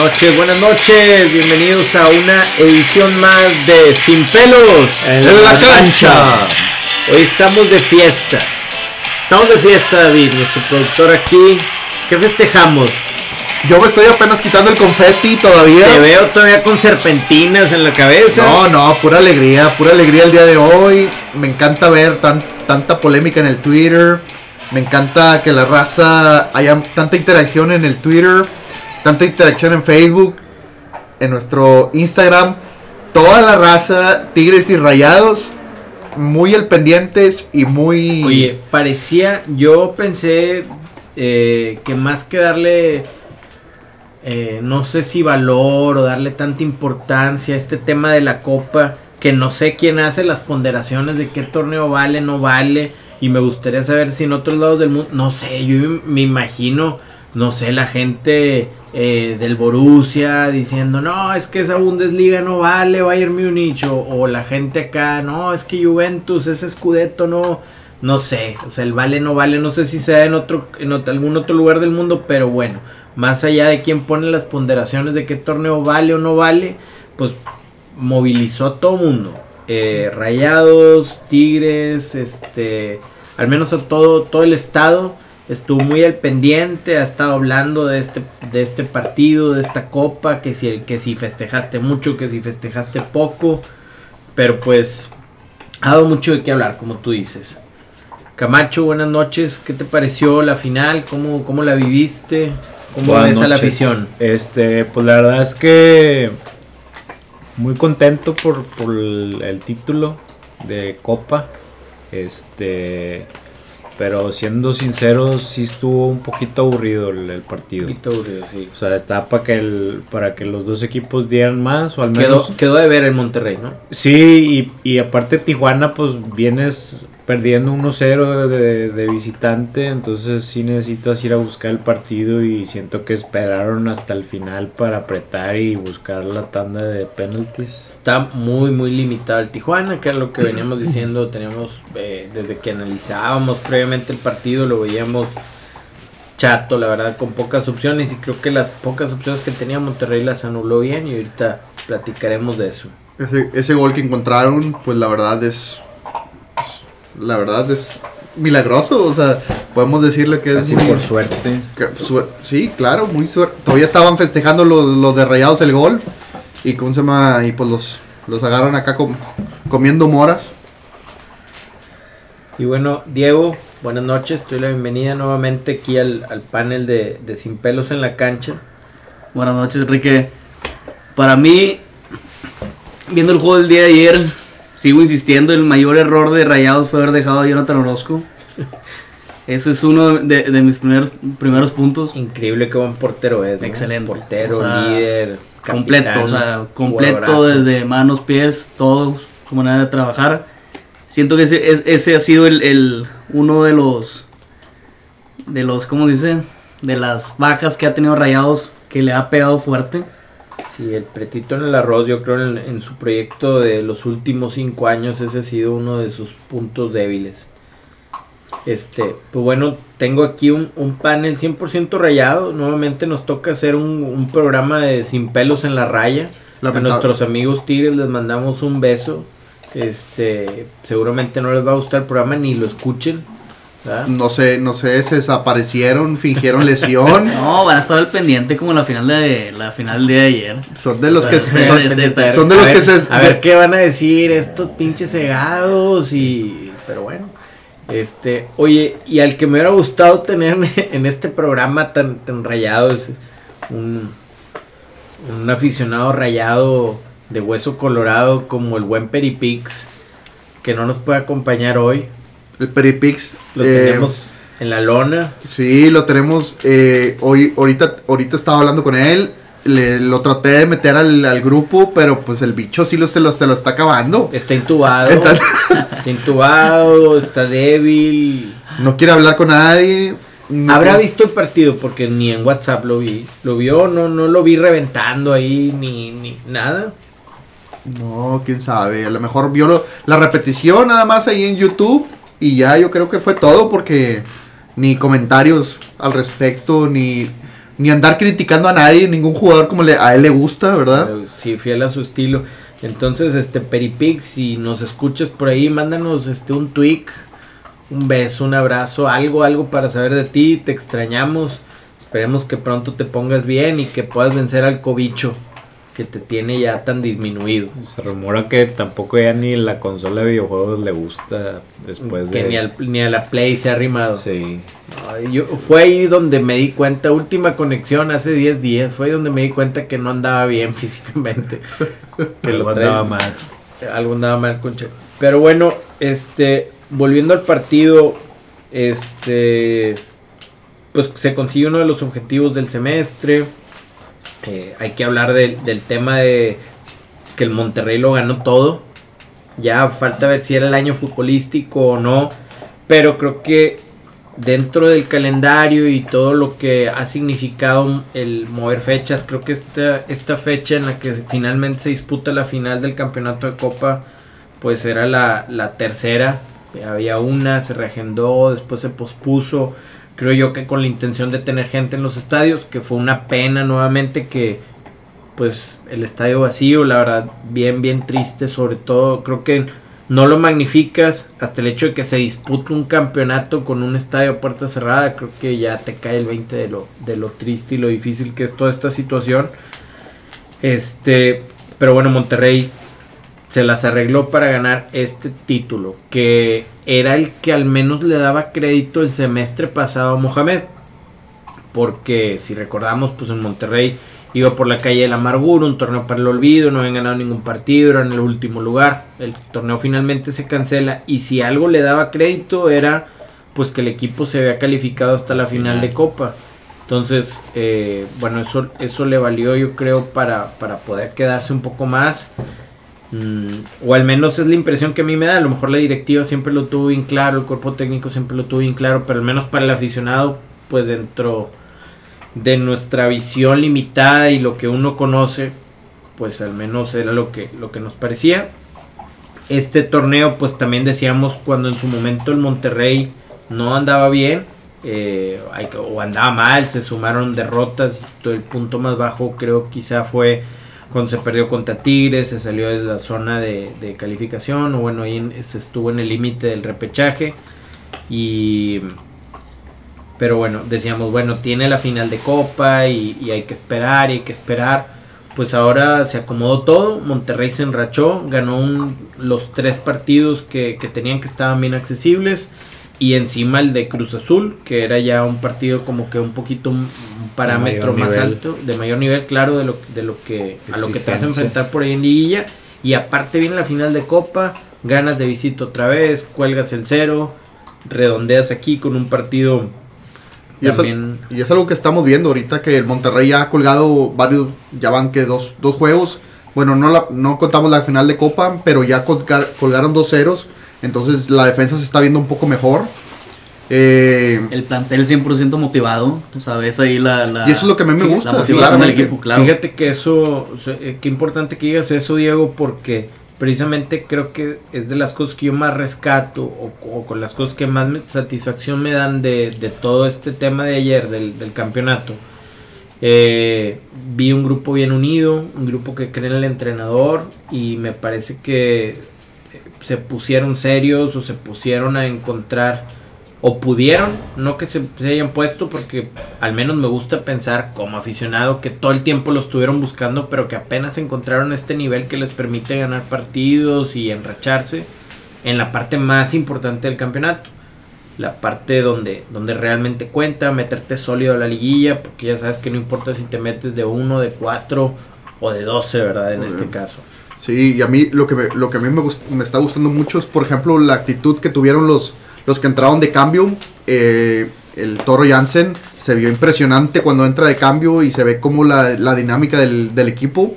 Buenas noches, buenas noches, bienvenidos a una edición más de Sin pelos en, la, cancha. Hoy estamos de fiesta. Estamos de fiesta, David, nuestro productor aquí. ¿Qué festejamos? Yo me estoy apenas quitando el confeti todavía. Te veo todavía con serpentinas en la cabeza. No, no, pura alegría, pura alegría el día de hoy. Me encanta ver tan, tanta polémica en el Twitter. Me encanta que la raza haya tanta interacción en el Twitter tanta interacción en Facebook, en nuestro Instagram. Toda la raza, Tigres y Rayados, muy al pendientes y muy... Oye, parecía, yo pensé eh, que más que darle, eh, no sé si valor o darle tanta importancia a este tema de la copa, que no sé quién hace las ponderaciones de qué torneo vale, no vale, y me gustaría saber si en otros lados del mundo, no sé, yo me imagino, no sé, la gente eh, del Borussia diciendo, no, es que esa Bundesliga no vale Bayern Múnich, o, o, la gente acá, no, es que Juventus, ese Scudetto no, no sé, o sea, el vale no vale, no sé si sea en otro, en algún otro lugar del mundo, pero bueno, más allá de quién pone las ponderaciones de qué torneo vale o no vale, pues movilizó a todo mundo, eh, Rayados, Tigres, este, al menos a todo, todo el estado, estuvo muy al pendiente, ha estado hablando de este, de este partido, de esta copa, que si, que si festejaste mucho, que si festejaste poco, pero pues ha dado mucho de qué hablar, como tú dices. Camacho, buenas noches, ¿qué te pareció la final? ¿Cómo, cómo la viviste? ¿Cómo ves a la afición? Este, pues la verdad es que muy contento por, por el, el título de Copa. Este, pero siendo sinceros, sí estuvo un poquito aburrido el, partido. Un poquito aburrido, sí. O sea, está para que, el, para que los dos equipos dieran más, o al menos... Quedó, quedó de ver en Monterrey, ¿no? Sí, y, y aparte Tijuana, pues vienes perdiendo 1-0 de, de, visitante, entonces sí necesitas ir a buscar el partido y siento que esperaron hasta el final para apretar y buscar la tanda de penalties. Está muy muy limitado el Tijuana, que es lo que veníamos diciendo, teníamos eh, desde que analizábamos previamente el partido, lo veíamos chato, la verdad, con pocas opciones y creo que las pocas opciones que tenía Monterrey las anuló bien y ahorita platicaremos de eso. Ese, ese gol que encontraron, pues la verdad es la verdad es milagroso, o sea, podemos decirle que es por suerte. sí, claro, muy suerte. Todavía estaban festejando los, los de Rayados el gol y cómo se llama y pues los los agarran acá comiendo moras. Y bueno, Diego, buenas noches, estoy la bienvenida nuevamente aquí al, al panel de, de Sin Pelos en la Cancha. Buenas noches, Enrique. Para mí, viendo el juego del día de ayer, sigo insistiendo, el mayor error de Rayados fue haber dejado a Jonathan Orozco. Ese es uno de, de, mis primeros, primeros puntos. Increíble que buen portero es. ¿no? Excelente. Portero, o sea, líder. Completo, o sea, completo desde manos, pies, todo, su manera de trabajar. Siento que ese, ese ha sido el, el, uno de los, de los, ¿cómo se dice? De las bajas que ha tenido Rayados que le ha pegado fuerte. Sí, el pretito en el arroz, yo creo en, en, su proyecto de los últimos cinco años, ese ha sido uno de sus puntos débiles. Este, pues bueno, tengo aquí un, un panel 100% rayado. Nuevamente nos toca hacer un, un, programa de sin pelos en la raya. Lamentable. A nuestros amigos Tigres les mandamos un beso. Este, seguramente no les va a gustar el programa ni lo escuchen. ¿Verdad? No sé, no sé, se desaparecieron, fingieron lesión. no, van a estar al pendiente como la final de la final de ayer. Son de los O que son, de- de- de- son de los que se A ver qué van a decir estos pinches cegados y... Pero bueno. Este, oye, y al que me hubiera gustado tener en este programa tan, tan rayado es un, un aficionado rayado de hueso colorado como el buen Peripix, que no nos puede acompañar hoy. El Peripix Lo eh, tenemos en la lona. Sí, lo tenemos. eh, hoy, ahorita, ahorita estaba hablando con él. Le, lo traté de meter al, al grupo, pero pues el bicho sí lo, se, lo, se lo está acabando. Está intubado. Está- Está intubado, está débil. no quiere hablar con nadie. no Habrá visto el partido porque ni en WhatsApp lo vi. Lo vio, no, no lo vi reventando ahí ni, ni nada. No, quién sabe. A lo mejor vio lo- la repetición nada más ahí en YouTube. Y ya yo creo que fue todo porque ni comentarios al respecto, ni, ni andar criticando a nadie, ningún jugador como le, a él le gusta, ¿verdad? Sí, fiel a su estilo. Entonces, este Peripix, si nos escuchas por ahí, mándanos este un tweet, un beso, un abrazo, algo, algo para saber de ti, te extrañamos. Esperemos que pronto te pongas bien y que puedas vencer al cobicho que te tiene ya tan disminuido. Se rumora que tampoco ya ni la consola de videojuegos le gusta después que de... ni, al- ni a la Play se ha arrimado. Sí. Ay, yo, fue ahí donde me di cuenta, última conexión hace 10 días, fue ahí donde me di cuenta que no andaba bien físicamente. que lo andaba mal. algo andaba mal con Che. Pero bueno, este, volviendo al partido, este, pues se consigue uno de los objetivos del semestre. Eh, hay que hablar del, tema de que el Monterrey lo ganó todo. Ya falta ver si era el año futbolístico o no. Pero creo que dentro del calendario y todo lo que ha significado el mover fechas, creo que esta, esta fecha en la que finalmente se disputa la final del campeonato de Copa, pues era la, la tercera. Había una, se reagendó, después se pospuso. Creo yo que con la intención de tener gente en los estadios, que fue una pena nuevamente que pues el estadio vacío, la verdad, bien, bien triste, sobre todo creo que no lo magnificas hasta el hecho de que se dispute un campeonato con un estadio a puerta cerrada, creo que ya te cae el 20 de lo, de lo triste y lo difícil que es toda esta situación. Este, pero bueno, Monterrey se las arregló para ganar este título, que era el que al menos le daba crédito el semestre pasado a Mohamed. Porque si recordamos, pues en Monterrey iba por la calle de la amargura, un torneo para el olvido, no habían ganado ningún partido, eran en el último lugar. El torneo finalmente se cancela y si algo le daba crédito era pues que el equipo se había calificado hasta la final de Copa. Entonces, eh, bueno, eso, eso le valió yo creo para, para poder quedarse un poco más. Mm, o al menos es la impresión que a mí me da. A lo mejor la directiva siempre lo tuvo bien claro, el cuerpo técnico siempre lo tuvo bien claro, pero al menos para el aficionado, pues dentro de nuestra visión limitada y lo que uno conoce, pues al menos era lo que, lo que nos parecía. Este torneo, pues también decíamos cuando en su momento el Monterrey no andaba bien, eh, o andaba mal, se sumaron derrotas, el punto más bajo creo quizá fue cuando se perdió contra Tigres, se salió de la zona de, de calificación, o bueno, ahí en- se estuvo en el límite del repechaje. Y. Pero bueno, decíamos, bueno, tiene la final de Copa y, hay que esperar y hay que esperar. Pues ahora se acomodó todo, Monterrey se enrachó, ganó un- los tres partidos que, que tenían que estaban bien accesibles y encima el de Cruz Azul, que era ya un partido como que un poquito parámetro más nivel. alto, de mayor nivel, claro, de lo, de lo que a lo que te vas a enfrentar por ahí en liguilla. Y aparte viene la final de Copa, ganas de visita otra vez, cuelgas el cero, redondeas aquí con un partido Y es, al- y es algo que estamos viendo ahorita que el Monterrey ya ha colgado varios, ya van que dos, dos juegos. Bueno, no, la- no contamos la final de Copa, pero ya colgar- colgaron dos ceros. Entonces la defensa se está viendo un poco mejor. Eh, El plantel 100% motivado. Tú sabes ahí la. la Y eso es lo que a mí me sí, gusta, La motivación del claramente. equipo, claro. Fíjate que eso, o sea, eh, qué importante que digas eso, Diego, porque precisamente creo que es de las cosas que yo más rescato o, o con las cosas que más me- satisfacción me dan de, de todo este tema de ayer, del, del campeonato. Eh, vi un grupo bien unido, un grupo que cree en el entrenador y me parece que se pusieron serios o se pusieron a encontrar o pudieron, no que se, se hayan puesto porque al menos me gusta pensar como aficionado que todo el tiempo lo estuvieron buscando pero que apenas encontraron este nivel que les permite ganar partidos y enracharse en la parte más importante del campeonato la parte donde, donde realmente cuenta, meterte sólido a la liguilla, porque ya sabes que no importa si te metes de 1, de 4 o de 12, ¿verdad? En este caso. Sí, y a mí lo que me, lo que a mí me, me está gustando mucho es, por ejemplo, la actitud que tuvieron los, los que entraron de cambio. Eh, el Toro Jansen se vio impresionante cuando entra de cambio y se ve como la, la dinámica del, del equipo.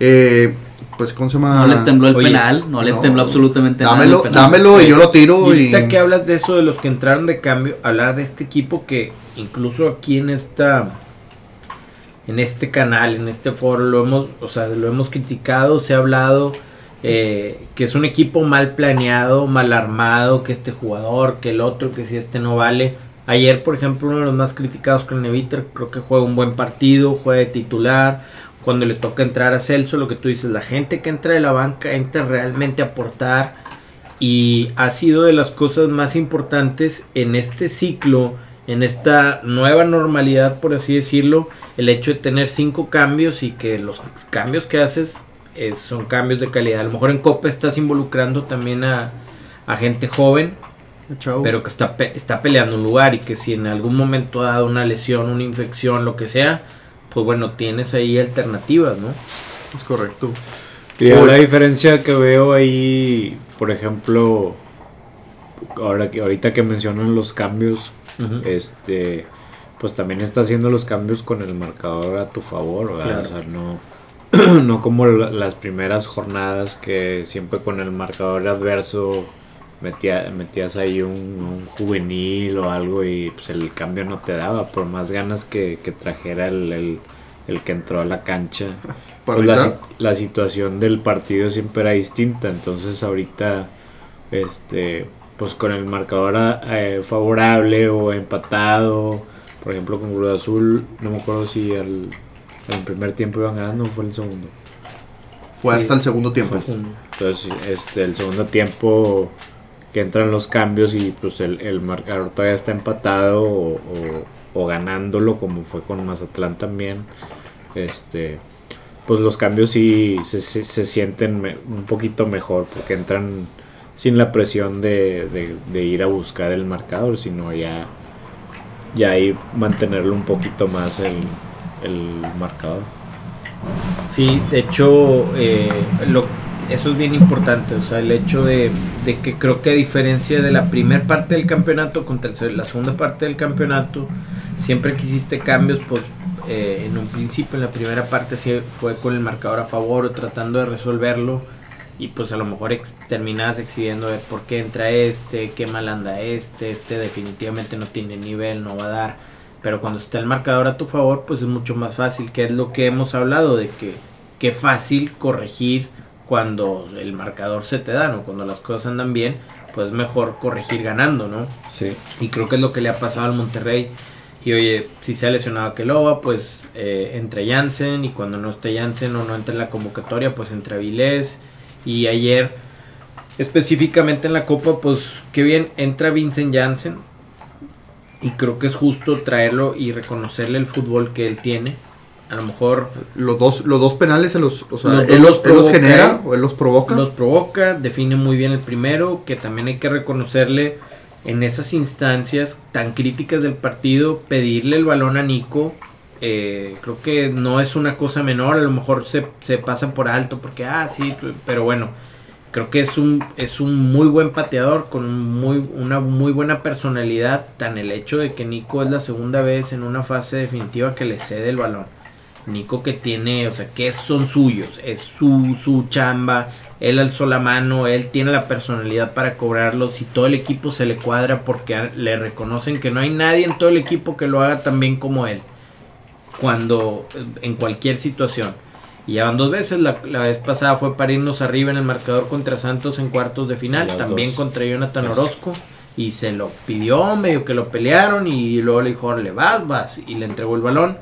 Eh, pues, ¿cómo se llama? No le tembló el Oye, penal, no le no, tembló absolutamente nada. Dámelo, y Eh, yo lo tiro. Y Y, ahorita que hablas de eso, de los que entraron de cambio, hablar de este equipo que incluso aquí en esta en este canal, en este foro, lo hemos, o sea, lo hemos criticado, se ha hablado eh, que es un equipo mal planeado, mal armado, que este jugador, que el otro, que si este no vale. Ayer, por ejemplo, uno de los más criticados con Neviter, creo que juega un buen partido, juega de titular. Cuando le toca entrar a Celso, lo que tú dices, la gente que entra de la banca entra realmente a aportar. Y ha sido de las cosas más importantes en este ciclo, en esta nueva normalidad, por así decirlo, el hecho de tener cinco cambios y que los cambios que haces son cambios de calidad. A lo mejor en Copa estás involucrando también a, a gente joven pero que está, está peleando un lugar y que si en algún momento ha dado una lesión, una infección, lo que sea, pues bueno, tienes ahí alternativas, ¿no? Es correcto. Y la diferencia que veo ahí, por ejemplo, ahora que ahorita que mencionan los cambios, este pues también está haciendo los cambios con el marcador a tu favor, O sea, no no como las primeras jornadas que siempre con el marcador adverso metías ahí un, juvenil o algo y pues el cambio no te daba, por más ganas que, trajera el, que entró a la cancha. Pues la, situación del partido siempre era distinta, entonces ahorita, este, pues con el marcador eh, favorable o empatado, por ejemplo con Cruz Azul, no me acuerdo si al, el primer tiempo iban ganando o fue el segundo. Fue hasta el segundo tiempo. Entonces, este, el segundo tiempo que entran los cambios y pues el, el marcador todavía está empatado o, ganándolo como fue con Mazatlán también. Este, pues los cambios sí se, se, sienten un poquito mejor porque entran sin la presión de, ir a buscar el marcador, sino ya, ya ahí mantenerlo un poquito más el, el marcador. Sí, de hecho, eh, lo, eso es bien importante, o sea, el hecho de, que creo que a diferencia de la primera parte del campeonato contra la segunda parte del campeonato, siempre que hiciste cambios, pues eh, en un principio, en la primera parte sí fue con el marcador a favor o tratando de resolverlo y pues a lo mejor ex exhibiendo de por qué entra este, qué mal anda este, este definitivamente no tiene nivel, no va a dar. Pero cuando está el marcador a tu favor, pues es mucho más fácil, que es lo que hemos hablado de que qué fácil corregir cuando el marcador se te da, ¿no? Cuando las cosas andan bien, pues mejor corregir ganando, ¿no? Sí. Y creo que es lo que le ha pasado al Monterrey. Y oye, si se ha lesionado a Keloba, pues eh, entre Jansen y cuando no esté Jansen o no entre en la convocatoria, pues entre Avilés. Y ayer, específicamente en la Copa, pues qué bien entra Vincent Jansen. Y creo que es justo traerlo y reconocerle el fútbol que él tiene. A lo mejor los dos los dos penales se los o sea, él, los, genera o él los provoca. Los provoca define muy bien el primero que también hay que reconocerle en esas instancias tan críticas del partido pedirle el balón a Nico eh, creo que no es una cosa menor a lo mejor se, se pasa por alto porque ah sí pero bueno creo que es un es un muy buen pateador con muy una muy buena personalidad tan el hecho de que Nico es la segunda vez en una fase definitiva que le cede el balón Nico que tiene, o sea, que son suyos, es su, su chamba, él alzó la mano, él tiene la personalidad para cobrarlos y todo el equipo se le cuadra porque le reconocen que no hay nadie en todo el equipo que lo haga tan bien como él, cuando, en cualquier situación. Y ya van dos veces, la, vez pasada fue para irnos arriba en el marcador contra Santos en cuartos de final, también contra Jonathan Orozco. Y se lo pidió, medio que lo pelearon y luego le dijo, le vas, vas. Y le entregó el balón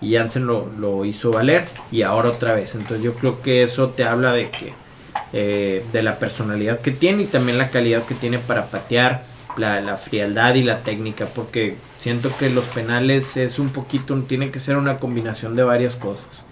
y Jansen lo, lo, hizo valer y ahora otra vez. Entonces yo creo que eso te habla de que eh, de la personalidad que tiene y también la calidad que tiene para patear, la, frialdad y la técnica, porque siento que los penales es un poquito, tiene que ser una combinación de varias cosas.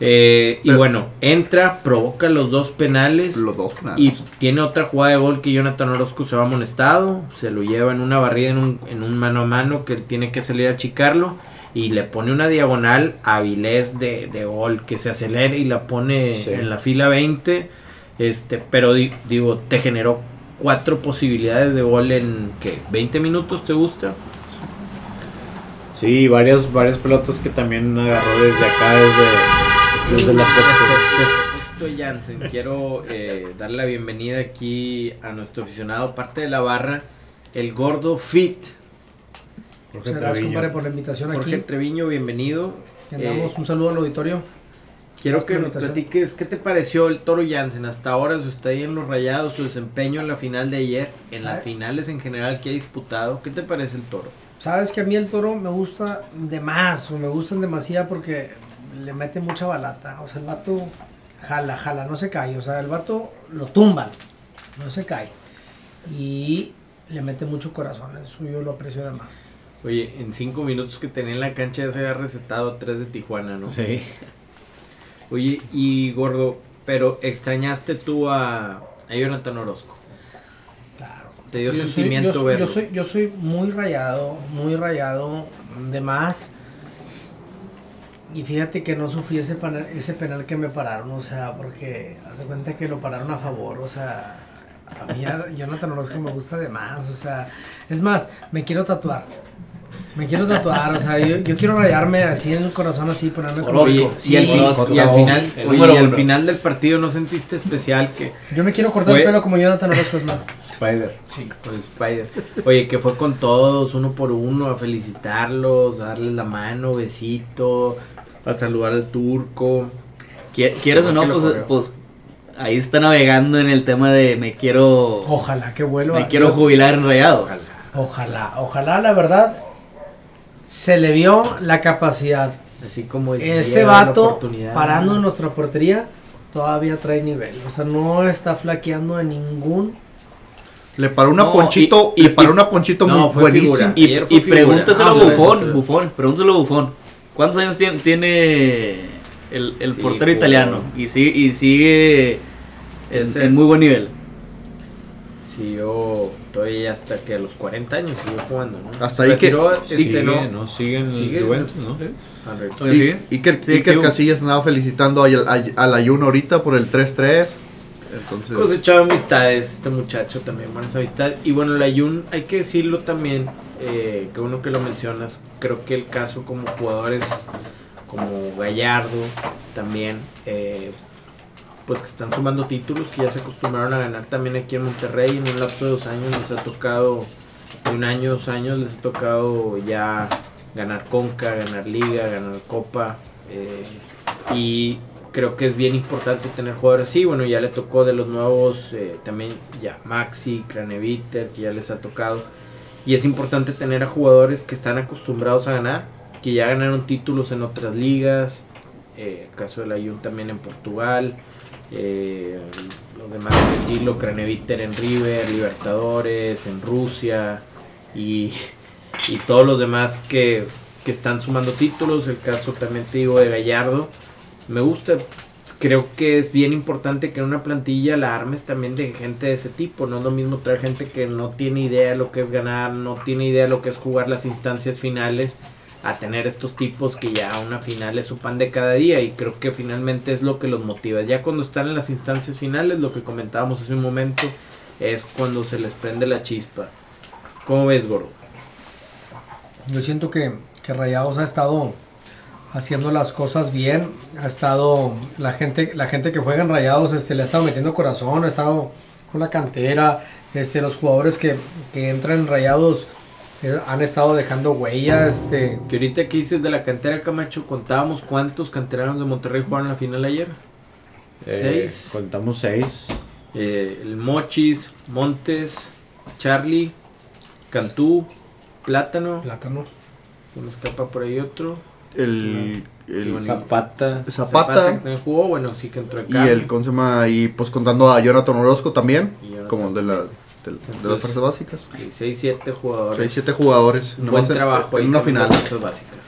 Eh, y bueno, entra, provoca los dos penales. Los dos Y tiene otra jugada de gol que Jonathan Orozco se va amonestado. Se lo lleva en una barrida en un, en un mano a mano que tiene que salir a achicarlo y le pone una diagonal a Vilés de, de gol que se acelera y la pone en la fila 20. Este, pero digo, te generó cuatro posibilidades de gol en que 20 minutos, ¿te gusta? Sí, varias, varias pelotas que también agarró desde acá, desde, desde la Jansen, quiero eh, darle la bienvenida aquí a nuestro aficionado, parte de la barra, el gordo Fit. Muchas gracias, compadre, por la invitación Jorge aquí. Treviño, bienvenido. Andamos, eh, un saludo al auditorio. Quiero que nos platiques qué te pareció el Toro Jansen hasta ahora, su estadía en los rayados, su desempeño en la final de ayer, en las Ay. finales en general que ha disputado. ¿Qué te parece el Toro? Sabes que a mí el toro me gusta de más, o me gustan demasiado porque le mete mucha balata. O sea, el vato jala, jala, no se cae. O sea, el vato lo tumban, no se cae. Y le mete mucho corazón, eso yo lo aprecio de más. Oye, en cinco minutos que tenía en la cancha ya se había recetado tres de Tijuana, ¿no? Sí. Oye, y gordo, pero extrañaste tú a, a Jonathan Orozco. Claro. Te dio Yo soy- sentimiento yo, soy- verlo. yo soy, yo soy muy rayado, muy rayado de más. Y fíjate que no sufrí ese penal, ese penal que me pararon, o sea, porque haz de cuenta que lo pararon a favor, o sea, a mí a Jonathan Orozco me gusta de más, o sea, es más, me quiero tatuar. Me quiero tatuar, o sea, yo, yo quiero rayarme así en el corazón, así, ponerme como- Orozco. Oye, Sí, y, al, fin- Orozco. y al final, El oye, y al final del partido no sentiste especial que Yo me quiero cortar Fue- el pelo como Jonathan Orozco, es más. Spider. Sí. Con Spider. Oye, que fue con todos, uno por uno, a felicitarlos, a darles la mano, besito, a saludar al turco. Qui- ¿Quieres o ¿Cómo no? Pues, pues ahí está navegando en el tema de me quiero Ojalá que vuelva. me quiero jubilar en Rayados. Ojalá, ojalá, la verdad, se le vio la capacidad. Así como Ese vato parando en nuestra portería todavía trae nivel. O sea, no está flaqueando en ningún. Le paró una No, ponchito, y- y- le paró y- una ponchito no, muy fue buenísima. figura. Y, y figura. pregúntaselo Ah, a Bufón, Bufón, pregúntaselo a Bufón. ¿Cuántos años tiene, tiene el, el Sí, portero italiano? Y sigue, y sigue en muy buen nivel. Sí, yo todavía hasta que a los 40 años siguió jugando, ¿no? Hasta ahí que- este, Sigue, no. ¿no? Sigue en el Sigue, Juventus, ¿no? ¿Todavía sigue? Y, Iker, Sí, Iker activo. Casillas andaba felicitando al, al, al Ayuno ahorita por el 3-3. Entonces, Cosechaba amistades, este muchacho también, buenas amistades. Y bueno, la Jun, hay que decirlo también, eh, que uno que lo mencionas, creo que el caso como jugadores como Gallardo también, eh, pues que están sumando títulos, que ya se acostumbraron a ganar también aquí en Monterrey. En un lapso de dos años les ha tocado, de un año, dos años les ha tocado ya ganar Conca, ganar Liga, ganar Copa. eh, y creo que es bien importante tener jugadores así. Bueno, ya le tocó de los nuevos eh, también ya Maxi, Craneviter, que ya les ha tocado. Y es importante tener a jugadores que están acostumbrados a ganar, que ya ganaron títulos en otras ligas. eh, el caso de la Jun también en Portugal. Eh, los demás decirlo, Craneviter en River, Libertadores, en Rusia y, y todos los demás que, que están sumando títulos. El caso también te digo de Gallardo. Me gusta, creo que es bien importante que en una plantilla la armes también de gente de ese tipo. No es lo mismo traer gente que no tiene idea de lo que es ganar, no tiene idea de lo que es jugar las instancias finales, a tener estos tipos que ya una final es su pan de cada día. Y creo que finalmente es lo que los motiva. Ya cuando están en las instancias finales, lo que comentábamos hace un momento, es cuando se les prende la chispa. ¿Cómo ves, Gordo? Yo siento que, que Rayados ha estado haciendo las cosas bien. Ha estado. La gente, la gente que juega en Rayados este, le ha estado metiendo corazón, ha estado con la cantera. Este, los jugadores que, que entran en Rayados han estado dejando huella. Este, Que ahorita que dices de la cantera Camacho, contábamos cuántos canteranos de Monterrey jugaron la final ayer. Eh, Seis. Contamos seis. Eh, el Mochis, Montes, Charlie, Cantú, Plátano, plátano. se me escapa por ahí otro. el, el- bueno, Zapata. que Zapata también jugó, bueno, sí que entró y acá. el, ¿cómo se llama? Y pues contando a Jonathan Orozco también, Y Jonathan. como de, la, de, de las fuerzas básicas. 6, 7 jugadores. 6, 7 jugadores. Un buen en- trabajo en una final. las fuerzas básicas.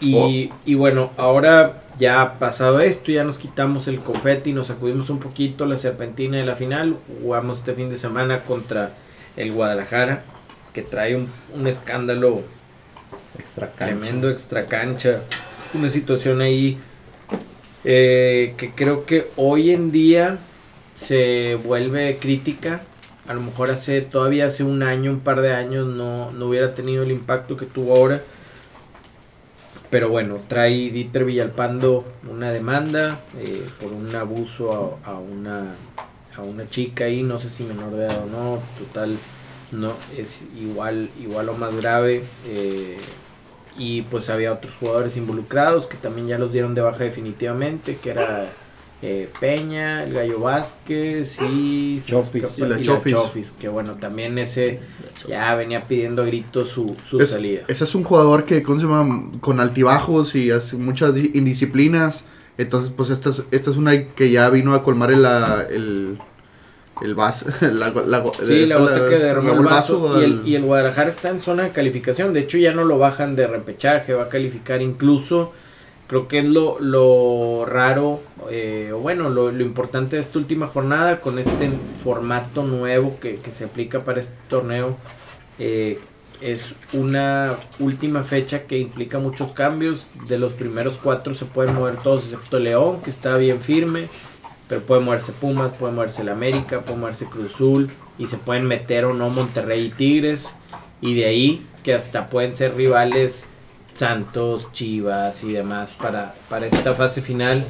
Y, y bueno, ahora ya pasado esto, ya nos quitamos el confeti, nos sacudimos un poquito la serpentina de la final. Jugamos este fin de semana contra el Guadalajara, que trae un, un escándalo Extra cancha. tremendo extra cancha. Una situación ahí eh, que creo que hoy en día se vuelve crítica. A lo mejor hace todavía hace un año, un par de años no, no hubiera tenido el impacto que tuvo ahora. Pero bueno, trae Dieter Villalpando una demanda eh, por un abuso a, una a una chica ahí, no sé si menor de edad o no, total no es igual igual o más grave. eh, y pues había otros jugadores involucrados que también ya los dieron de baja definitivamente, que era eh, Peña, el Gallo Vázquez y, Chofis. y Y la la Chofis. Chofis, que bueno, también ese ya venía pidiendo a gritos su, su Es- salida. Ese es un jugador que ¿cómo se llama? con altibajos y hace muchas di- indisciplinas. Entonces, pues esta es, esta es una que ya vino a colmar el, la- el, el vaso. La, la, Sí, la gota que derramó el vaso. Y el, al- y el Guadalajara está en zona de calificación. De hecho, ya no lo bajan de repechaje. Va a calificar incluso. Creo que es lo, lo raro. Eh, bueno, lo, lo importante de esta última jornada. Con este formato nuevo que, que se aplica para este torneo. eh, es una última fecha que implica muchos cambios. De los primeros cuatro se pueden mover todos, excepto León, que está bien firme. Pero puede moverse Pumas, puede moverse el América, puede moverse Cruz Azul. Y se pueden meter o no Monterrey y Tigres. Y de ahí que hasta pueden ser rivales Santos, Chivas y demás para, para esta fase final.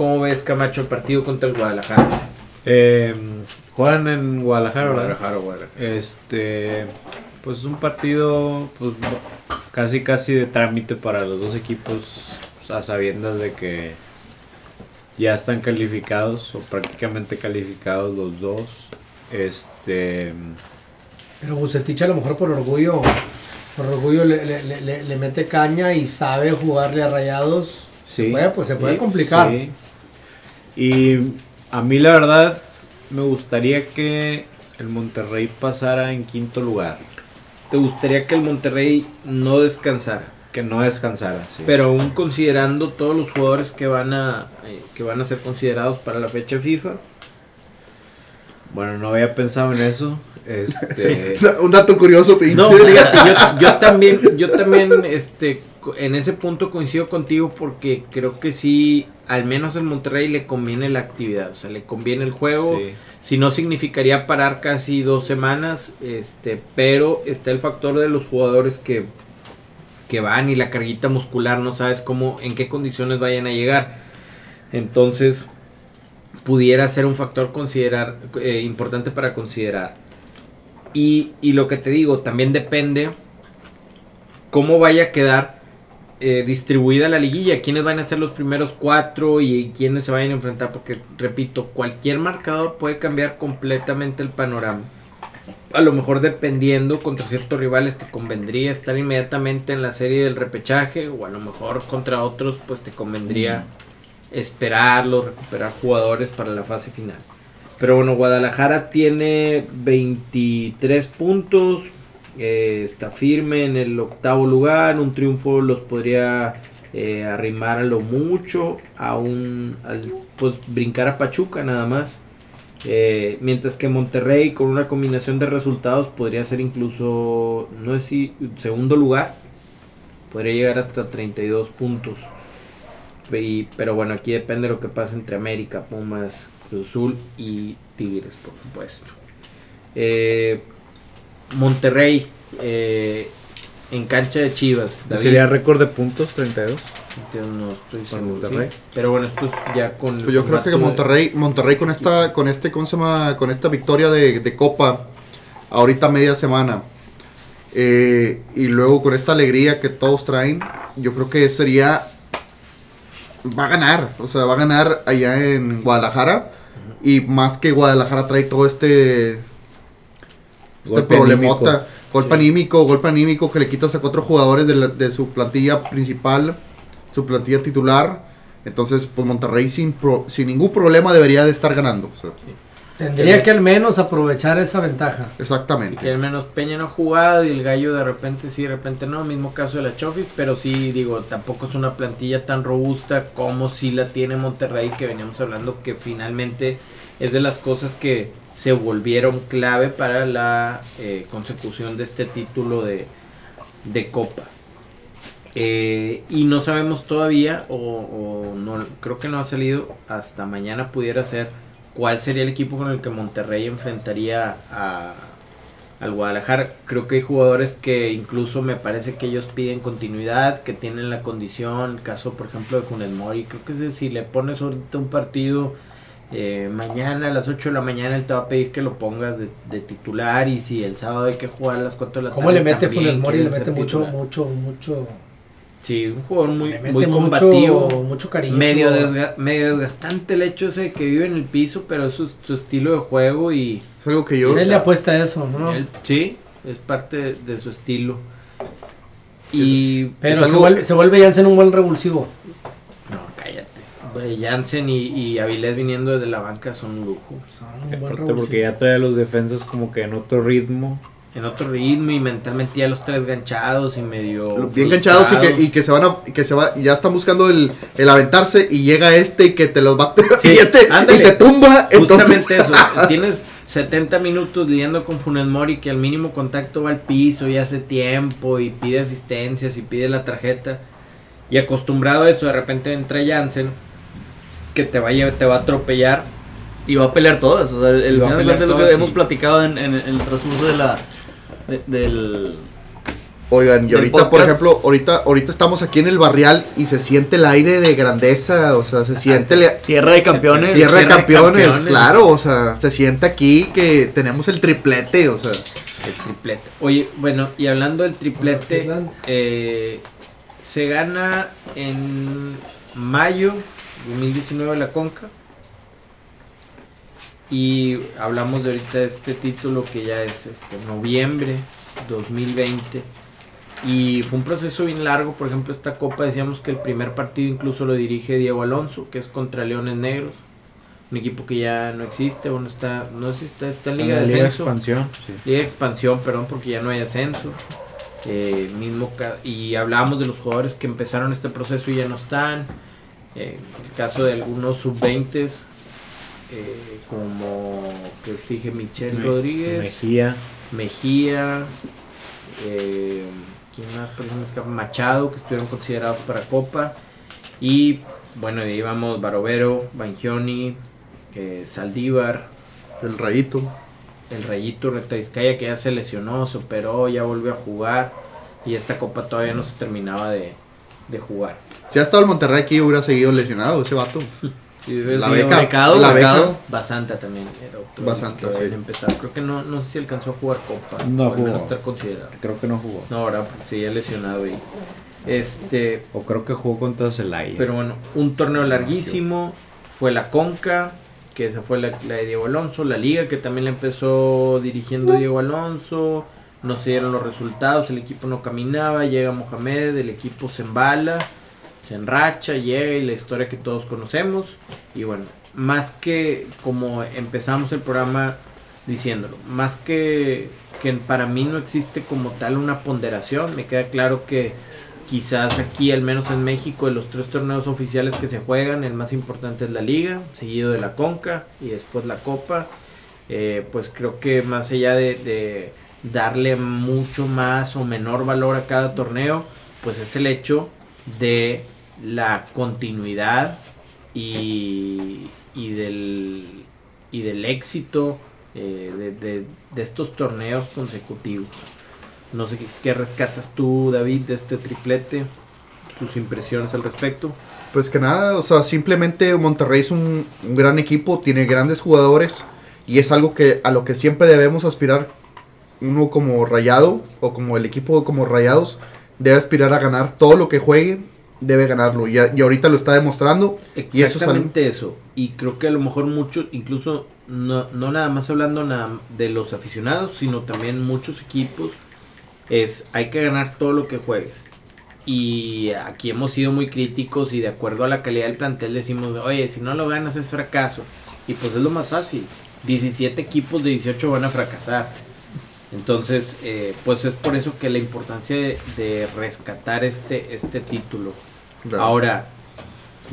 ¿Cómo ves Camacho el partido contra el Guadalajara? Eh, juegan en Guadalajara, ¿verdad? Guadalajara, Guadalajara. Este, pues es un partido pues, casi casi de trámite para los dos equipos a sabiendas de que ya están calificados o prácticamente calificados los dos. Este, Pero Bucetich a lo mejor por orgullo, por orgullo le, le- le- le- le mete caña y sabe jugarle a rayados. sí, Bueno, pues se puede sí, complicar. sí. Y a mí la verdad me gustaría que el Monterrey pasara en quinto lugar, ¿Te gustaría que el Monterrey no descansara? que no descansara. sí. Pero aún considerando todos los jugadores que van a eh, que van a ser considerados para la fecha FIFA. Bueno, no había pensado en eso. Este, Un dato curioso, pinche. No, fíjate, yo, yo también, yo también, este, en ese punto coincido contigo porque creo que sí, al menos el Monterrey le conviene la actividad, o sea, le conviene el juego. sí. Si no significaría parar casi dos semanas, este, pero está el factor de los jugadores que, que van y la carguita muscular, no sabes cómo, en qué condiciones vayan a llegar. Entonces, pudiera ser un factor considerar, eh, importante para considerar. Y, y lo que te digo, también depende cómo vaya a quedar eh, distribuida la liguilla, quiénes van a ser los primeros cuatro y quiénes se vayan a enfrentar, porque repito, cualquier marcador puede cambiar completamente el panorama. A lo mejor dependiendo contra ciertos rivales te convendría estar inmediatamente en la serie del repechaje o a lo mejor contra otros pues te convendría esperarlos, recuperar jugadores para la fase final. Pero bueno, Guadalajara tiene 23 puntos, está firme en el octavo lugar, un triunfo los podría eh, arrimar a lo mucho, a un, al, pues brincar a Pachuca nada más. Eh, mientras que Monterrey con una combinación de resultados podría ser incluso, no sé si segundo lugar, podría llegar hasta 32 puntos. Pero bueno, aquí depende de lo que pase entre América, Pumas, Cruz Azul y Tigres, por supuesto. Eh, Monterrey eh, en cancha de Chivas. David. ¿Sería récord de puntos 32? Yo no estoy Para seguro, Monterrey. sí. Pero bueno, esto es ya con. el Pues yo creo que Monterrey, Monterrey con esta, con este, ¿cómo se llama? Con esta victoria de, de Copa, ahorita media semana, eh, y luego con esta alegría que todos traen, yo creo que sería, va a ganar, o sea, va a ganar allá en Guadalajara, y más que Guadalajara trae todo este, este Golpe problemota, anímico. golpe anímico, golpe anímico que le quitas a cuatro jugadores de, la- de su plantilla principal, su plantilla titular. Entonces, pues Monterrey sin, pro- sin ningún problema debería de estar ganando. o sea, Tendría que al menos aprovechar esa ventaja. exactamente. Que al menos Peña no ha jugado y el gallo de repente sí, de repente no. Mismo caso de la Chofis, pero sí, digo, tampoco es una plantilla tan robusta como si la tiene Monterrey, que veníamos hablando que finalmente es de las cosas que se volvieron clave para la eh, consecución de este título de, de Copa. Eh, y no sabemos todavía, o, no, creo que no ha salido, hasta mañana pudiera ser cuál sería el equipo con el que Monterrey enfrentaría a, al Guadalajara. Creo que hay jugadores que incluso me parece que ellos piden continuidad, que tienen la condición, caso por ejemplo de Funes Mori, creo que ese, si le pones ahorita un partido eh, mañana a las 8 de la mañana él te va a pedir que lo pongas de, de titular y si el sábado hay que jugar a las 4 de la tarde. ¿Cómo le mete también Funes Mori? Le mete mucho, titular. mucho, mucho. Sí, un jugador muy, muy mucho, combativo. mucho cariño. Medio, desga- medio desgastante el hecho ese de que vive en el piso, pero es su, su estilo de juego y Es algo que yo... Él le apuesta a eso, ¿no? él, sí, es parte de, de su estilo. Y Pero es se, vuelve, se vuelve Jansen un buen revulsivo. Güey, Jansen y, y Avilés viniendo desde la banca son un lujo. Son un buen Aparte porque ya trae a los defensas como que en otro ritmo. En otro ritmo y mentalmente ya los tres ganchados y medio. Bien ganchados y que, y que se van a, que se va, ya están buscando el, el aventarse y llega este y que te los va Sí, y, te, y ándale. te tumba. Justamente entonces- eso. Tienes 70 minutos lidiando con Funes Mori que al mínimo contacto va al piso y hace tiempo y pide asistencias y pide la tarjeta. Y acostumbrado a eso, de repente entra Jansen que te va a, te va a atropellar. Y va a pelear todas. O sea, el, final de cuentas es lo que hemos platicado en, en- en el transcurso de la. de- del. Oigan, y ahorita, por ejemplo, ahorita, ahorita estamos aquí en el barrial y se siente el aire de grandeza, o sea, se siente la Tierra de campeones. tierra de tierra de campeones, campeones. claro, o sea, se siente aquí que tenemos el triplete, o sea, El triplete. Oye, bueno, y hablando del triplete, eh, se gana en mayo 2019 la Conca. Y hablamos de ahorita de este título que ya es este noviembre 2020. Y fue un proceso bien largo, por ejemplo, esta copa decíamos que el primer partido incluso lo dirige Diego Alonso, que es contra Leones Negros, un equipo que ya no existe, bueno, está, no sé si está, está en Liga de Liga Ascenso. expansión. sí. Liga de expansión, perdón, porque ya no hay ascenso. Eh, mismo y hablábamos de los jugadores que empezaron este proceso y ya no están. Eh, el caso de algunos sub-20, eh, como que dije Michel Me- Rodríguez, Mejía. Mejía, eh, ¿quién más? Por ejemplo, escapa? Machado, que estuvieron considerados para Copa. Y bueno, de ahí vamos Barovero, Bangioni, eh, Saldívar, el rayito. el Rayito Retavizcaya que ya se lesionó, se operó, ya volvió a jugar y esta copa todavía no se terminaba de, de jugar. Si ha estado el Monterrey aquí hubiera seguido lesionado ese vato. Sí, hubiera La sido beca, becado, la becado. beca. Basanta también era otro Basanta, que habían sí. empezado. Creo que no, no sé si alcanzó a jugar copa. No o al menos jugó. estar considerado. Creo que no jugó. No, ahora seguía lesionado y este, O creo que jugó contra Celaya. pero bueno, un torneo larguísimo, fue la Conca, que esa fue la, la de Diego Alonso, la Liga que también la empezó dirigiendo Diego Alonso, no se dieron los resultados, el equipo no caminaba, llega Mohamed, el equipo se embala, se enracha, llega y la historia que todos conocemos, y bueno, más que como empezamos el programa diciéndolo, más que que para mí no existe como tal una ponderación, me queda claro que quizás aquí, al menos en México, de los tres torneos oficiales que se juegan, el más importante es la liga, seguido de la Conca y después la Copa. Eh, pues creo que más allá de, de darle mucho más o menor valor a cada torneo, pues es el hecho de la continuidad y, y, del, éxito eh, de, estos torneos consecutivos. No sé qué, qué rescatas tú, David, de este triplete, tus impresiones al respecto. Pues que nada, o sea, simplemente Monterrey es un, un gran equipo, tiene grandes jugadores y es algo que a lo que siempre debemos aspirar uno como rayado o como el equipo como rayados debe aspirar a ganar todo lo que juegue, debe ganarlo y, ahorita lo está demostrando y Exactamente eso. Y creo que a lo mejor muchos, incluso no, no nada más hablando de los aficionados, sino también muchos equipos, es hay que ganar todo lo que juegues. Y aquí hemos sido muy críticos y de acuerdo a la calidad del plantel decimos, oye, si no lo ganas es fracaso. Y pues es lo más fácil. 17 equipos de 18 van a fracasar. Entonces, eh, pues es por eso que la importancia de, de rescatar este, este título. Claro. Ahora,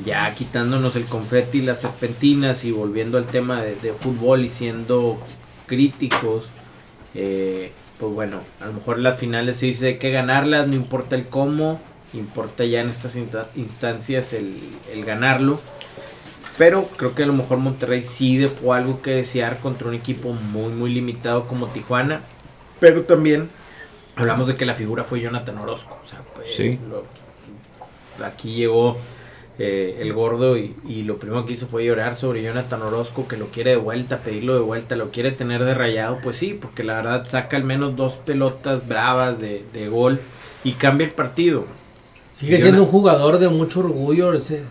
ya quitándonos el confeti y las serpentinas y volviendo al tema de, de fútbol y siendo críticos, eh, pues bueno, a lo mejor las finales se dice que ganarlas, no importa el cómo, importa ya en estas insta- instancias el, el ganarlo. Pero creo que a lo mejor Monterrey sí dejó algo que desear contra un equipo muy, muy limitado como Tijuana. Pero también hablamos de que la figura fue Jonathan Orozco. O sea, pues, Sí. lo- aquí llegó eh, el gordo y, y, lo primero que hizo fue llorar sobre Jonathan Orozco que lo quiere de vuelta, pedirlo de vuelta, lo quiere tener de rayado, pues sí, porque la verdad saca al menos dos pelotas bravas de, de gol y cambia el partido. Sigue siendo un jugador de mucho orgullo, de, de,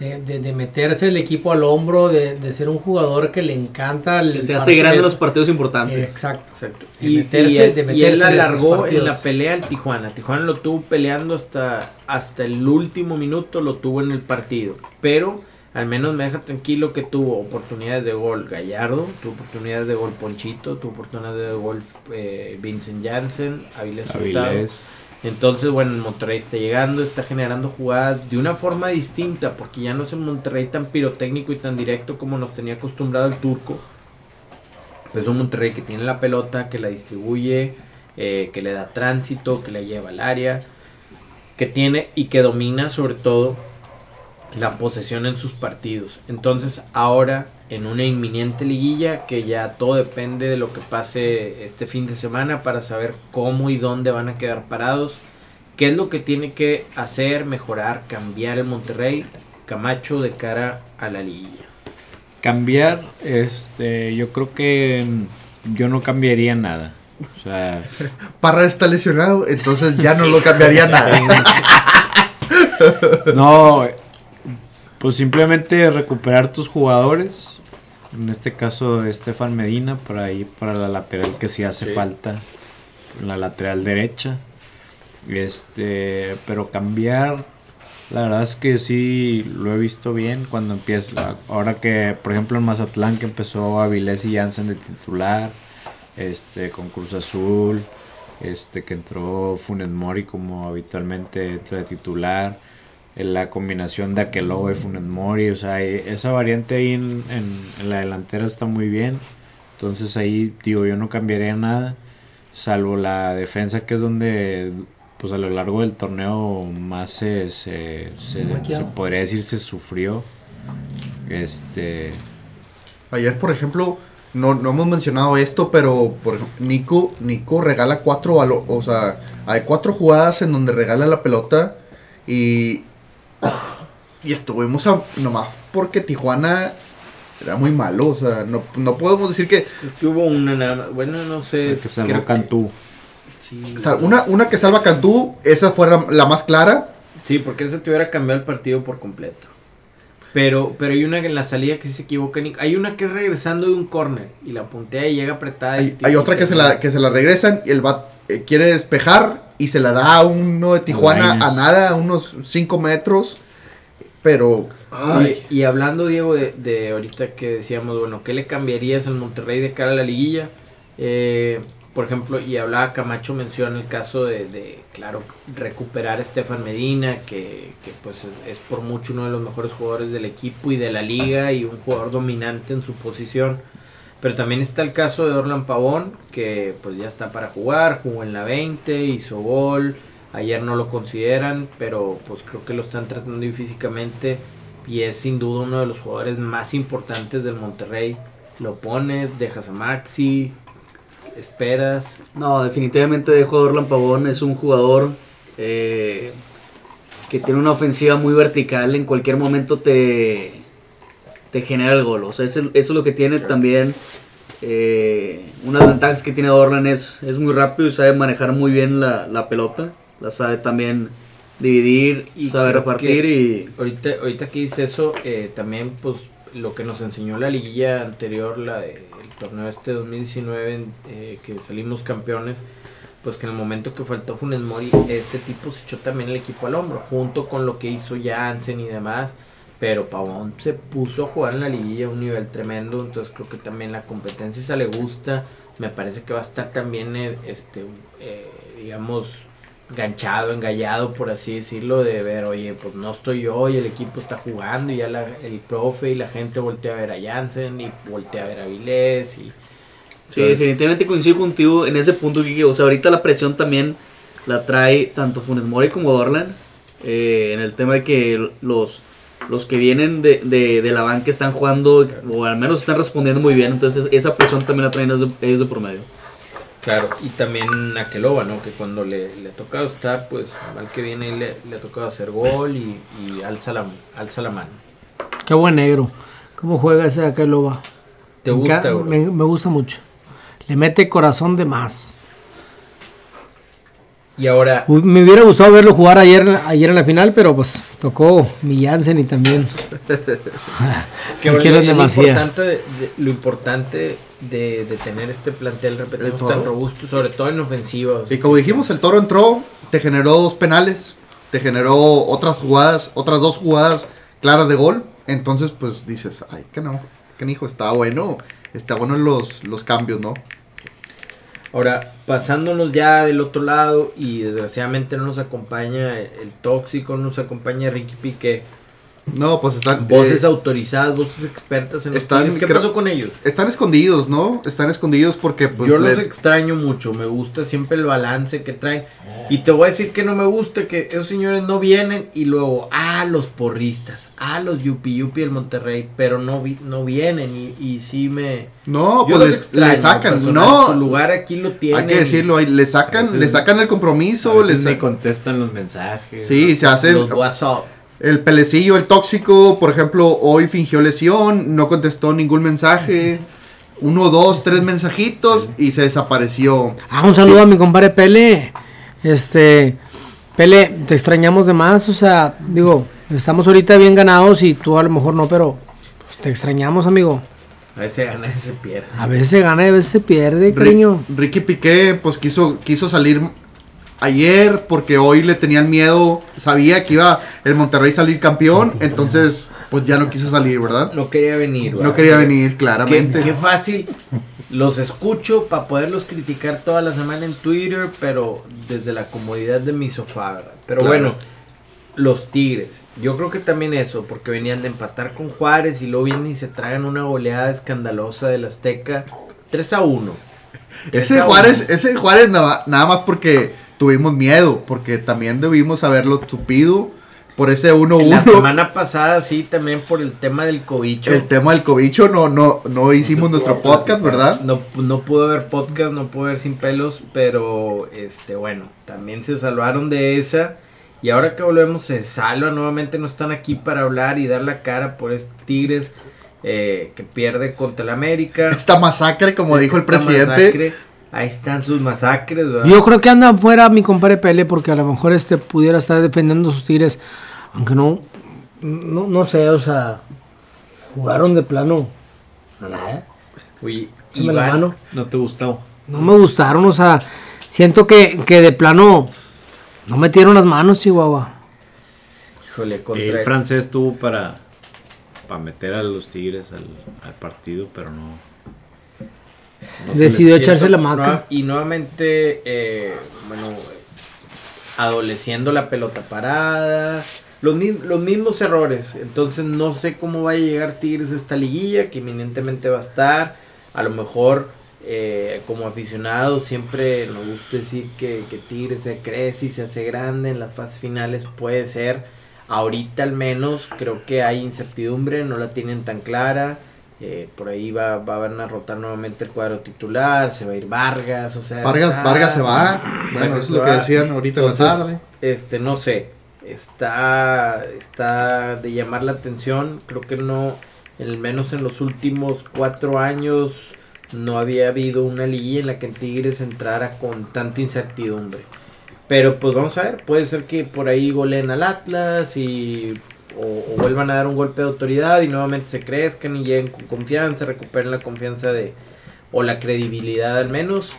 de, meterse el equipo al hombro, de, ser un jugador que le encanta. El se hace grande en los partidos importantes. exacto. exacto. Y, meterse, y, él, él alargó en la pelea al Tijuana. Tijuana lo tuvo peleando hasta, hasta el último minuto, lo tuvo en el partido. Pero al menos me deja tranquilo que tuvo oportunidades de gol Gallardo, tuvo oportunidades de gol Ponchito, tuvo oportunidades de gol eh, Vincent Janssen, Avilés. Avilés. Entonces, bueno, el Monterrey está llegando, está generando jugadas de una forma distinta, porque ya no es el Monterrey tan pirotécnico y tan directo como nos tenía acostumbrado el turco. Es un Monterrey que tiene la pelota, que la distribuye, eh, que le da tránsito, que la lleva al área, que tiene y que domina sobre todo la posesión en sus partidos. Entonces, ahora en una inminente liguilla que ya todo depende de lo que pase este fin de semana para saber cómo y dónde van a quedar parados. ¿Qué es lo que tiene que hacer, mejorar, cambiar el Monterrey Camacho de cara a la liguilla? Cambiar, este, yo creo que yo no cambiaría nada. O sea, Parra está lesionado, entonces ya no lo cambiaría nada. no, pues simplemente recuperar tus jugadores, en este caso Estefan Medina para ir para la lateral que sí hace falta. La lateral derecha. Este, pero cambiar, la verdad es que sí lo he visto bien cuando empieza. Ahora que, por ejemplo, en Mazatlán que empezó Avilés y Jansen de titular, este, con Cruz Azul, este, que entró Funes Mori como habitualmente entra de titular la combinación de Akelowe, Funes Mori, o sea, esa variante ahí en, la delantera está muy bien. Entonces ahí, digo, yo no cambiaría nada, salvo la defensa que es donde, pues a lo largo del torneo más se, se, se, podría decir se sufrió. Este... Ayer, por ejemplo, no, no hemos mencionado esto, pero por Nico, Nico regala cuatro, o sea, hay cuatro jugadas en donde regala la pelota y y estuvimos a, nomás porque Tijuana era muy malo, o sea, no, no podemos decir que... hubo una, bueno, no sé... Que salvó Cantú. una, una que salva Cantú, esa fue la, más clara. Sí, porque esa te hubiera cambiado el partido por completo. Pero, pero hay una en la salida que se equivoca. Hay una que es regresando de un corner y la puntea y llega apretada. Hay, hay otra que se, la, que se la regresan y el va, eh, quiere despejar y se la da a uno de Tijuana a nada, a unos 5 metros. Pero. Y, hablando, Diego, de, ahorita que decíamos, bueno, ¿qué le cambiarías al Monterrey de cara a la liguilla? Eh, por ejemplo, y hablaba Camacho, menciona el caso de, claro, recuperar a Estefan Medina, que, que, pues es por mucho uno de los mejores jugadores del equipo y de la liga y un jugador dominante en su posición. Pero también está el caso de Orlan Pavón, que pues ya está para jugar, jugó en la 20, hizo gol, ayer no lo consideran, pero pues creo que lo están tratando físicamente y es sin duda uno de los jugadores más importantes del Monterrey. Lo pones, dejas a Maxi, esperas. No, definitivamente dejo a Orlan Pavón, es un jugador eh, que tiene una ofensiva muy vertical, en cualquier momento te te genera el gol. O sea, eso, es lo que tiene también. Eh, una de las ventajas que tiene Orlan es, es muy rápido y sabe manejar muy bien la, pelota. La sabe también dividir y sabe repartir. y ahorita, ahorita que dice eso, eh, también pues lo que nos enseñó la liguilla anterior, la del torneo este 2019, eh, que salimos campeones, pues que en el momento que faltó Funes Mori, este tipo se echó también el equipo al hombro, junto con lo que hizo Jansen y demás pero Pavón se puso a jugar en la liguilla a un nivel tremendo, entonces creo que también la competencia esa le gusta, me parece que va a estar también, eh, este, eh, digamos, ganchado, engallado, por así decirlo, de ver, oye, pues no estoy yo y el equipo está jugando y ya el profe y la gente voltea a ver a Jansen y voltea a ver a Vilés y... Sí, definitivamente coincido contigo en ese punto, Kiki. O sea, ahorita la presión también la trae tanto Funes Mori como Dorlan. Eh, en el tema de que los los que vienen de, de, de, la banca están jugando o al menos están respondiendo muy bien. Entonces esa presión también la traen ellos de, promedio. Claro, y también Aqueloba, ¿no? Que cuando le, le ha tocado estar, pues mal que viene le, le ha tocado hacer gol y, y alza, la, alza la mano. Qué buen negro. ¿Cómo juega ese Aqueloba? ¿Te gusta, enca- bro? me, me gusta mucho. Le mete corazón de más. Y ahora, Uy, Me hubiera gustado verlo jugar ayer, ayer en la final, pero pues tocó mi Jansen y también. que lo demasiado. importante, de, de- lo importante de, de tener este plantel, repetimos, tan robusto, sobre todo en ofensiva. o sea, Y como dijimos, el toro entró, te generó dos penales, te generó otras jugadas, otras dos jugadas claras de gol. Entonces, pues dices, ay, que no, que hijo, está bueno, está bueno los, los cambios, ¿no? Ahora, pasándonos ya del otro lado y desgraciadamente no nos acompaña el, tóxico, no nos acompaña Ricky Piqué. No, pues están. Voces eh, autorizadas, voces expertas en los están, Tigres. ¿Qué creo- pasó con ellos? están escondidos, ¿no? Están escondidos porque, pues. Yo le- los extraño mucho, me gusta siempre el balance que traen. Y te voy a decir que no me gusta que esos señores no vienen y luego, ah, los porristas, ah, los yupi yupi del Monterrey, pero no vi, no vienen y, y sí me... No, Yo pues los les, extraño, le sacan. personal, No, Su lugar aquí lo tienen. hay que decirlo, ahí le sacan, le sacan el A compromiso, veces le ni sa- contestan los mensajes. Sí, se hace. Los WhatsApp. El pelecillo, el tóxico, por ejemplo, hoy fingió lesión, no contestó ningún mensaje. Uno, dos, tres mensajitos y se desapareció. Ah, un saludo a mi compadre Pele. Este, Pele, te extrañamos de más. O sea, digo, estamos ahorita bien ganados y tú a lo mejor no, pero pues, te extrañamos, amigo. A veces gana, a veces se pierde. A veces gana y a veces se pierde, Ri- cariño. Ricky Piqué, pues quiso, quiso salir ayer porque hoy le tenían miedo, sabía que iba el Monterrey a salir campeón, entonces pues ya no quiso salir, ¿verdad? No quería venir. No quería venir, claramente. qué fácil. Los escucho para poderlos criticar toda la semana en Twitter, pero desde la comodidad de mi sofá, ¿verdad? Pero Claro. bueno, los Tigres. Yo creo que también eso, porque venían de empatar con Juárez y luego vienen y se tragan una goleada escandalosa del Azteca. 3 a 1. Ese Juárez, ese Juárez nada, nada más porque tuvimos miedo, porque también debimos haberlo tupido por ese La 1-1. semana pasada sí, también por el tema del cobicho. El tema del cobicho no, no, no hicimos nuestro podcast, ¿verdad? No, no pudo haber podcast, no pudo haber sin pelos, pero este bueno, también se salvaron de esa. Y ahora que volvemos se salva nuevamente, no están aquí para hablar y dar la cara por este Tigres eh, que pierde contra el América. Esta masacre, como dijo el presidente. masacre, ahí están sus masacres, ¿verdad? Yo creo que anda fuera mi compadre Pele porque a lo mejor este pudiera estar defendiendo sus tigres. Aunque no, no, no sé, o sea, jugaron de plano. Nada. Oye, Échame la Iván, mano. ¿No te gustó? No me gustaron, o sea, siento que, que de plano no metieron las manos, Chihuahua. híjole, contra El francés tuvo para, para meter a los Tigres al, al partido, pero no. No Decidió echarse la maca. y nuevamente, eh, bueno, adoleciendo la pelota parada. Los, los mismos errores. Entonces no sé cómo va a llegar Tigres a esta liguilla, que eminentemente va a estar. A lo mejor eh, como aficionados siempre nos gusta decir que, que Tigres se crece y se hace grande en las fases finales. Puede ser. Ahorita al menos creo que hay incertidumbre, no la tienen tan clara. Eh, por ahí va, va- van a rotar nuevamente el cuadro titular, se va a ir Vargas, o sea... Vargas, está- Vargas se va. Bueno, Vargas eso es lo que decían ahorita en la Entonces, tarde. Este, no sé, está, está de llamar la atención, creo que no, al menos en los últimos cuatro años no había habido una liguilla en la que el Tigres entrara con tanta incertidumbre. Pero pues vamos a ver, puede ser que por ahí goleen al Atlas y o, vuelvan a dar un golpe de autoridad y nuevamente se crezcan y lleguen con confianza, recuperen la confianza de o la credibilidad al menos.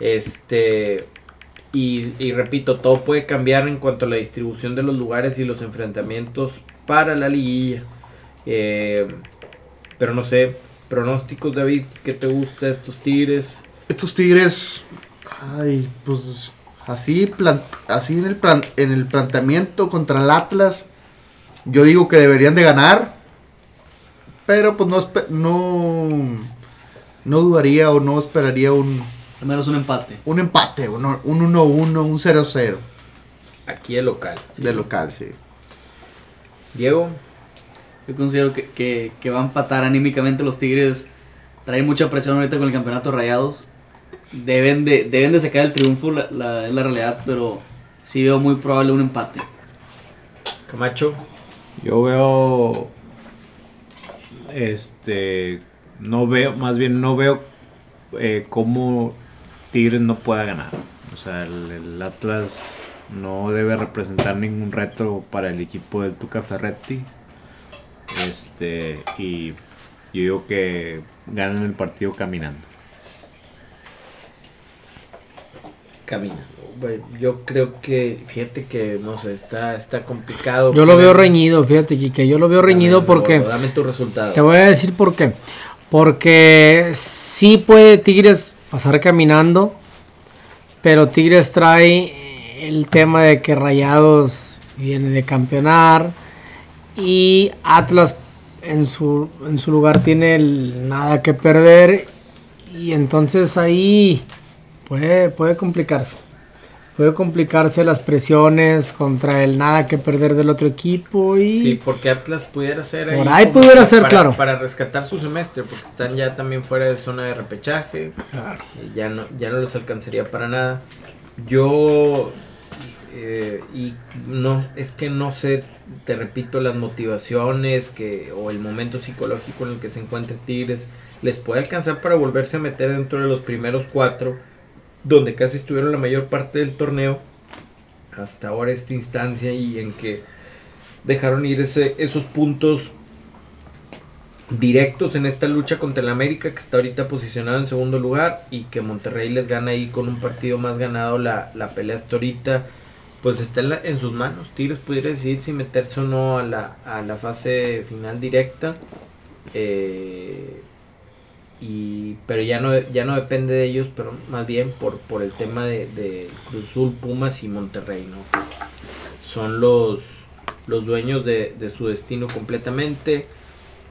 Este y, y repito, todo puede cambiar en cuanto a la distribución de los lugares y los enfrentamientos para la liguilla. Eh, pero no sé, pronósticos David, ¿qué te gusta estos Tigres? Estos Tigres, ay, pues así, plan- así en el, plan- en el planteamiento contra el Atlas, yo digo que deberían de ganar, pero pues no, no, no dudaría o no esperaría un, Al menos un empate. un empate, un 1-1, un 1-1, un 0-0 Aquí el local. de local, sí. Diego, Yo considero que, que, que va a empatar anímicamente los Tigres. Traen mucha presión ahorita con el campeonato de rayados. deben de, deben de sacar el triunfo, la, la, es la realidad, pero sí veo muy probable un empate. Camacho. Yo veo. Este. No veo, más bien no veo eh, cómo Tigres no pueda ganar. O sea, el, Atlas no debe representar ningún reto para el equipo del Tuca Ferretti. Este, y yo digo que ganan el partido caminando. Caminando. Yo creo que, fíjate que, no sé, está, está complicado. Yo lo veo reñido, fíjate, que yo lo veo reñido Dame, porque... Dame tu resultado. Te voy a decir por qué. Porque sí puede Tigres pasar caminando, pero Tigres trae el tema de que Rayados viene de campeonar y Atlas en su, en su lugar tiene el nada que perder y entonces ahí puede, puede complicarse. Puede complicarse las presiones contra el nada que perder del otro equipo y... Sí, porque Atlas pudiera ser Por ahí pudiera ser, para- claro. Para rescatar su semestre, porque están ya también fuera de zona de repechaje. Claro. Ya no, ya no les alcanzaría para nada. Yo, eh, y no, es que no sé, te repito, las motivaciones que, o el momento psicológico en el que se encuentra Tigres, les puede alcanzar para volverse a meter dentro de los primeros cuatro, donde casi estuvieron la mayor parte del torneo, hasta ahora esta instancia y en que dejaron ir ese, esos puntos directos en esta lucha contra el América que está ahorita posicionado en segundo lugar y que Monterrey les gana ahí con un partido más ganado la, la pelea hasta ahorita pues está en, la- en sus manos. Tigres pudiera decidir si meterse o no a la, a la fase final directa. Eh, y pero ya no ya no depende de ellos pero más bien por, por el tema de, de Cruz Azul, Pumas y Monterrey no son los los dueños de, de su destino completamente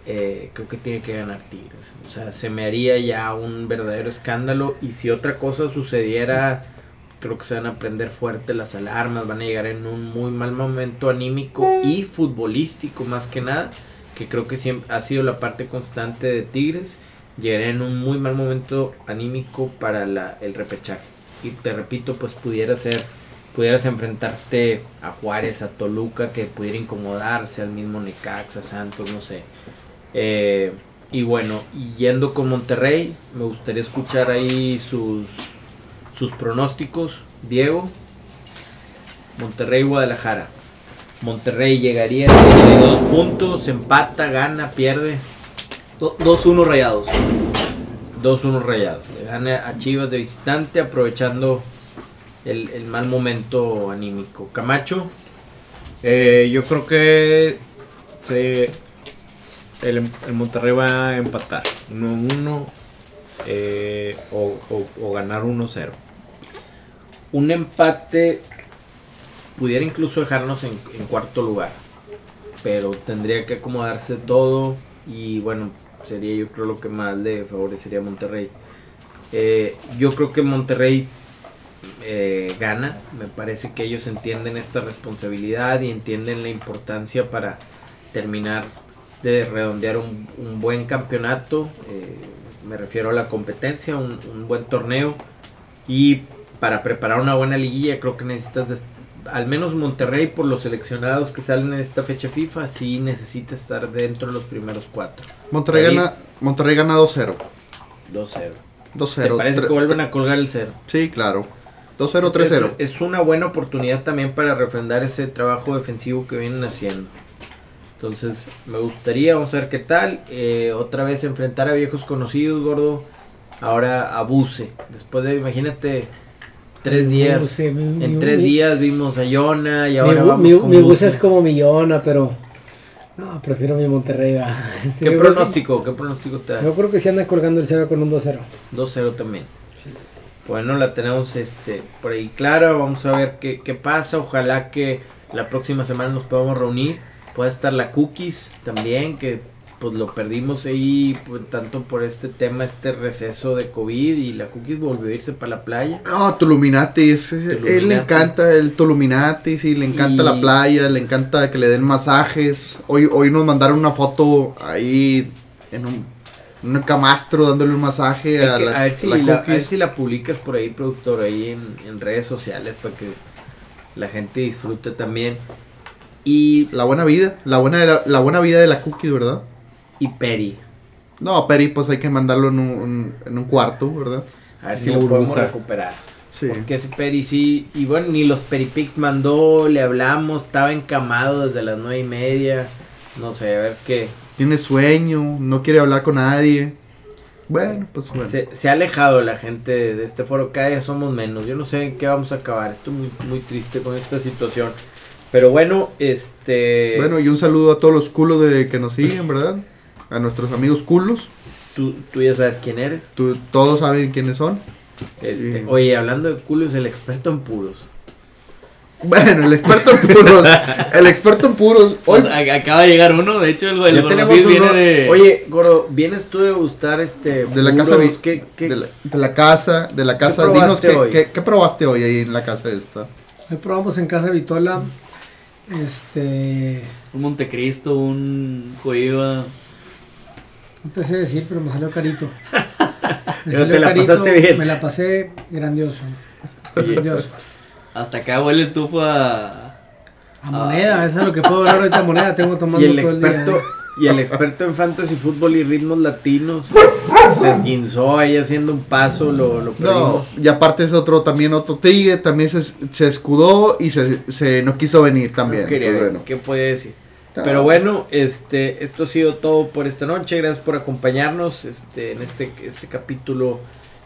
eh, creo que tiene que ganar Tigres. O sea, se me haría ya un verdadero escándalo. Y si otra cosa sucediera, creo que se van a prender fuerte las alarmas, van a llegar en un muy mal momento anímico y futbolístico más que nada, que creo que siempre ha sido la parte constante de Tigres. Llegaré en un muy mal momento anímico para la- el repechaje. Y te repito, pues pudiera ser, pudieras enfrentarte a Juárez, a Toluca, que pudiera incomodarse, al mismo Necaxa, Santos, no sé. Eh, y bueno, yendo con Monterrey, me gustaría escuchar ahí sus, sus pronósticos. Diego, Monterrey, Guadalajara. Monterrey llegaría a 32 puntos, empata, gana, pierde. Do- 2-1 rayados. 2-1 rayados. Le gana a Chivas de visitante, aprovechando el, el mal momento anímico. Camacho, Eh, yo creo que se, el, el Monterrey va a empatar 1-1 eh, o, o- o ganar 1-0. un empate pudiera incluso dejarnos en, en cuarto lugar. Pero tendría que acomodarse todo. Y bueno, sería yo creo lo que más le favorecería a Monterrey. Eh, yo creo que Monterrey eh, gana. Me parece que ellos entienden esta responsabilidad y entienden la importancia para terminar de redondear un, buen campeonato. eh, me refiero a la competencia, un, un buen torneo. Y para preparar una buena liguilla creo que necesitas al menos Monterrey por los seleccionados que salen en esta fecha FIFA sí necesita estar dentro de los primeros cuatro Monterrey David. gana, Monterrey gana 2-0. 2-0 ¿Te 2-0. parece que vuelven a colgar el cero? Sí, claro. 2-0, 3-0. Es, es una buena oportunidad también para refrendar ese trabajo defensivo que vienen haciendo. Entonces, me gustaría, vamos a ver qué tal. Eh, otra vez enfrentar a viejos conocidos, gordo. Ahora a Buse. Después de, imagínate, tres días. Mi- en mi- tres mi- días vimos a Yona y Mi, ahora vamos mi, con mi bus Buse. es como millona, pero. No, prefiero mi Monterrey. Este, ¿Qué que- pronóstico? ¿Qué pronóstico te da? Yo creo que sí anda colgando el cero con un 2-0. 2-0 también. Bueno, la tenemos este por ahí clara. Vamos a ver qué, qué pasa. Ojalá que la próxima semana nos podamos reunir. Puede estar la Cookies también, que pues lo perdimos ahí pues, tanto por este tema, este receso de COVID y la Cookies volvió a irse para la playa. No, Tuluminatis. eh, Él le encanta el Tuluminatis y le encanta la playa, le encanta que le den masajes. Hoy, hoy nos mandaron una foto ahí en un un camastro dándole un masaje a, que- la, a ver si la la, a ver si la publicas por ahí, productor, ahí en, en redes sociales para que la gente disfrute también. Y, La buena vida, la buena, la, buena vida de la cookie, ¿verdad? Y Peri. No, Peri, pues hay que mandarlo en un, un- en un cuarto, ¿verdad? A ver si lo podemos recuperar. Sí. Porque ese Peri sí. Y bueno, ni los Peripix mandó, le hablamos, estaba encamado desde las nueve y media. No sé, a ver qué. Tiene sueño, no quiere hablar con nadie. Bueno, pues bueno. Se, se ha alejado la gente de, de este foro, cada día somos menos. Yo no sé en qué vamos a acabar. Estoy muy, muy triste con esta situación. Pero bueno, este. Bueno, y un saludo a todos los culos de que nos siguen, ¿verdad? A nuestros amigos culos. tú, tú ya sabes quién eres. Tú- todos saben quiénes son. Este. Oye, hablando de culos, el experto en puros. Bueno, el experto en puros. el experto en puros. Hoy, Pues, acaba de llegar uno, de hecho el, el Ya tenemos uno- viene de... Oye, Gordo, vienes tú de gustar este. de la casa. puros? ¿Qué, qué- De, la, de la casa. De la casa. Dinos qué, hoy? qué- qué probaste hoy ahí en la casa esta. Hoy probamos en Casa Vitola. Este. Un Montecristo, un Coiba. Te sé decir, pero me salió carito. Me Pero te la pasaste bien. Me la pasé grandioso. Grandioso. Hasta acá huele el tufo a... A moneda, eso es lo que puedo hablar ahorita. Moneda, tengo tomando y el todo experto. el día. Y el experto en fantasy fútbol y ritmos latinos se esguinzó ahí haciendo un paso, lo, lo No, y aparte es otro, también otro tigre, también se, se escudó y se, se no quiso venir también. No quería pues bueno. ¿Qué puede decir? Pero bueno, este, esto ha sido todo por esta noche. Gracias por acompañarnos este, en este, este capítulo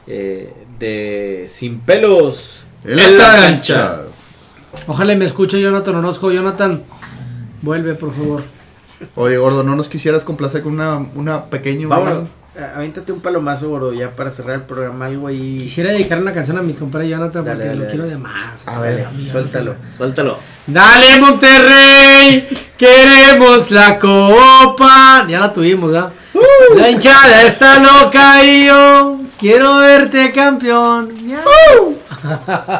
eh, de Sin Pelos. En la cancha. Ojalá me escuche Jonathan Orozco. Jonathan, vuelve, por favor. Oye, gordo, ¿no nos quisieras complacer con una, una pequeña... Vámonos, a- aviéntate un palomazo, gordo, ya para cerrar el programa, algo ahí. Quisiera dedicar una canción a mi compadre Jonathan Dale, porque dale, lo dale. quiero de más. A ver, suéltalo. Suéltalo. Dale Monterrey, queremos la copa. Ya la tuvimos, ¿ah? La hinchada está loca y yo quiero verte campeón. Miau.